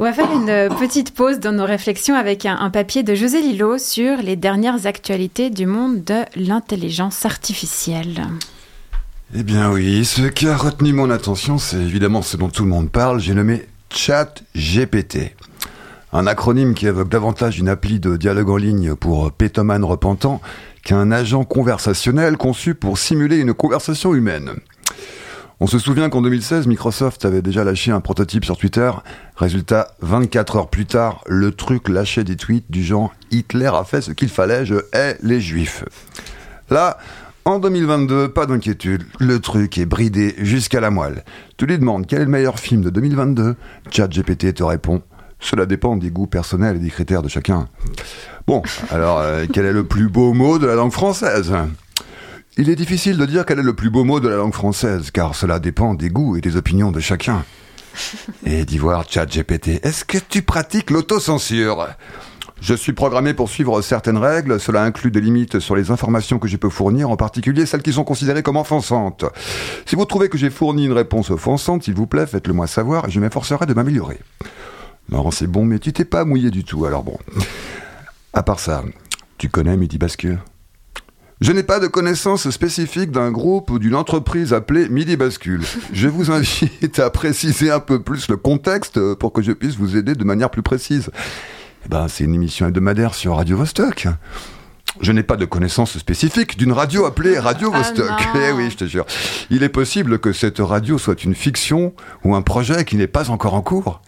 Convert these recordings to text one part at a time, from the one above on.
On va faire une petite pause dans nos réflexions avec un, papier de José Lillo sur les dernières actualités du monde de l'intelligence artificielle. Eh bien oui, ce qui a retenu mon attention, c'est évidemment ce dont tout le monde parle. J'ai nommé Chat GPT. Un acronyme qui évoque davantage une appli de dialogue en ligne pour pétomane repentant qu'un agent conversationnel conçu pour simuler une conversation humaine. On se souvient qu'en 2016, Microsoft avait déjà lâché un prototype sur Twitter. Résultat, 24 heures plus tard, le truc lâchait des tweets du genre Hitler a fait ce qu'il fallait, je hais les juifs. Là, en 2022, pas d'inquiétude, le truc est bridé jusqu'à la moelle. Tu lui demandes quel est le meilleur film de 2022, GPT te répond cela dépend des goûts personnels et des critères de chacun. Bon, alors euh, quel est le plus beau mot de la langue française? Il est difficile de dire quel est le plus beau mot de la langue française, car cela dépend des goûts et des opinions de chacun. Et d'y voir GPT, est-ce que tu pratiques l'autocensure? Je suis programmé pour suivre certaines règles, cela inclut des limites sur les informations que je peux fournir, en particulier celles qui sont considérées comme offensantes. Si vous trouvez que j'ai fourni une réponse offensante, s'il vous plaît, faites-le moi savoir et je m'efforcerai de m'améliorer. Non, c'est bon, mais tu t'es pas mouillé du tout, alors bon. À part ça, tu connais Midi Basque je n'ai pas de connaissance spécifique d'un groupe ou d'une entreprise appelée Midi Bascule. Je vous invite à préciser un peu plus le contexte pour que je puisse vous aider de manière plus précise. Eh ben, c'est une émission hebdomadaire sur Radio Vostok. Je n'ai pas de connaissance spécifique d'une radio appelée Radio ah Vostok. eh oui, je te jure. Il est possible que cette radio soit une fiction ou un projet qui n'est pas encore en cours.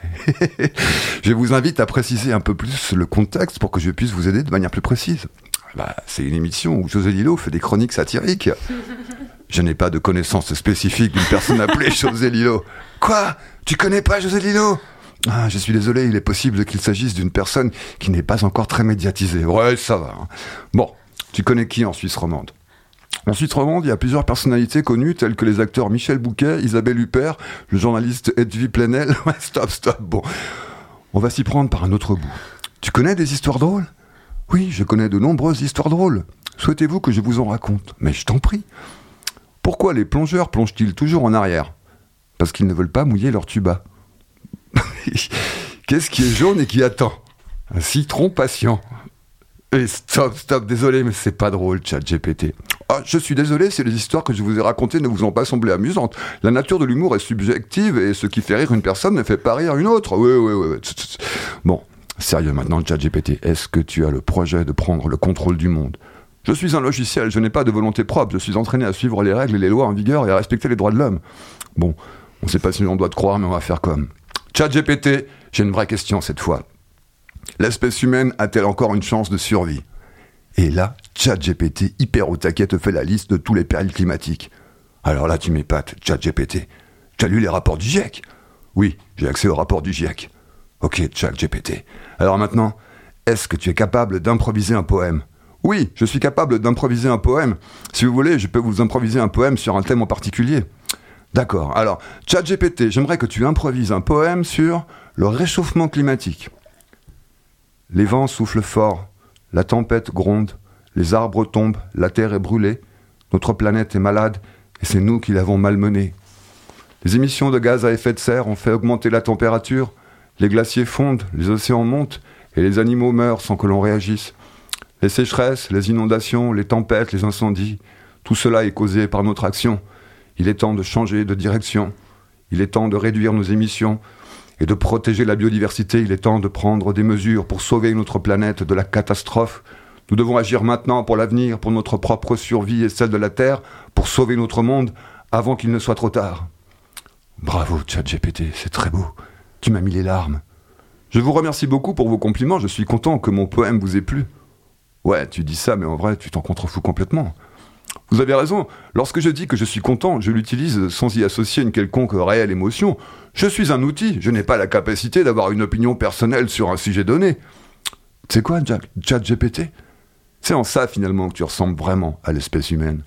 je vous invite à préciser un peu plus le contexte pour que je puisse vous aider de manière plus précise. Bah, c'est une émission où José Lillo fait des chroniques satiriques. Je n'ai pas de connaissance spécifique d'une personne appelée José Lillo. Quoi? Tu connais pas José Lillo ah, je suis désolé, il est possible qu'il s'agisse d'une personne qui n'est pas encore très médiatisée. Ouais, ça va. Hein. Bon, tu connais qui en Suisse romande? En Suisse romande, il y a plusieurs personnalités connues, telles que les acteurs Michel Bouquet, Isabelle Huppert, le journaliste Edwy Plenel. Ouais, stop, stop. Bon, on va s'y prendre par un autre bout. Tu connais des histoires drôles? Oui, je connais de nombreuses histoires drôles. Souhaitez-vous que je vous en raconte? Mais je t'en prie. Pourquoi les plongeurs plongent-ils toujours en arrière? Parce qu'ils ne veulent pas mouiller leur tuba. Qu'est-ce qui est jaune et qui attend? Un citron patient. Et stop, stop, désolé, mais c'est pas drôle, chat GPT. Ah, je suis désolé si les histoires que je vous ai racontées ne vous ont pas semblé amusantes. La nature de l'humour est subjective et ce qui fait rire une personne ne fait pas rire une autre. Oui, oui, oui. Bon, Sérieux maintenant, ChatGPT, est-ce que tu as le projet de prendre le contrôle du monde? Je suis un logiciel, je n'ai pas de volonté propre, je suis entraîné à suivre les règles et les lois en vigueur et à respecter les droits de l'homme. Bon, on ne sait pas si on doit te croire, mais on va faire comme. ChatGPT, j'ai une vraie question cette fois. L'espèce humaine a-t-elle encore une chance de survie? Et là, ChatGPT, hyper au taquet, te fait la liste de tous les périls climatiques. Alors là, tu m'épates, ChatGPT. Tu as lu les rapports du GIEC? Oui, j'ai accès aux rapports du GIEC. Ok, GPT. Alors maintenant, est-ce que tu es capable d'improviser un poème Oui, je suis capable d'improviser un poème. Si vous voulez, je peux vous improviser un poème sur un thème en particulier. D'accord. Alors, GPT, j'aimerais que tu improvises un poème sur le réchauffement climatique. Les vents soufflent fort, la tempête gronde, les arbres tombent, la terre est brûlée, notre planète est malade et c'est nous qui l'avons malmenée. Les émissions de gaz à effet de serre ont fait augmenter la température, les glaciers fondent, les océans montent, et les animaux meurent sans que l'on réagisse. Les sécheresses, les inondations, les tempêtes, les incendies, tout cela est causé par notre action. Il est temps de changer de direction. Il est temps de réduire nos émissions et de protéger la biodiversité. Il est temps de prendre des mesures pour sauver notre planète de la catastrophe. Nous devons agir maintenant pour l'avenir, pour notre propre survie et celle de la Terre, pour sauver notre monde avant qu'il ne soit trop tard. Bravo, GPT, c'est très beau. Tu m'as mis les larmes. Je vous remercie beaucoup pour vos compliments, je suis content que mon poème vous ait plu. Ouais, tu dis ça, mais en vrai, tu t'en contrefous complètement. Vous avez raison, lorsque je dis que je suis content, je l'utilise sans y associer une quelconque réelle émotion. Je suis un outil, je n'ai pas la capacité d'avoir une opinion personnelle sur un sujet donné. Sais quoi, Chat GPT C'est en ça finalement que tu ressembles vraiment à l'espèce humaine.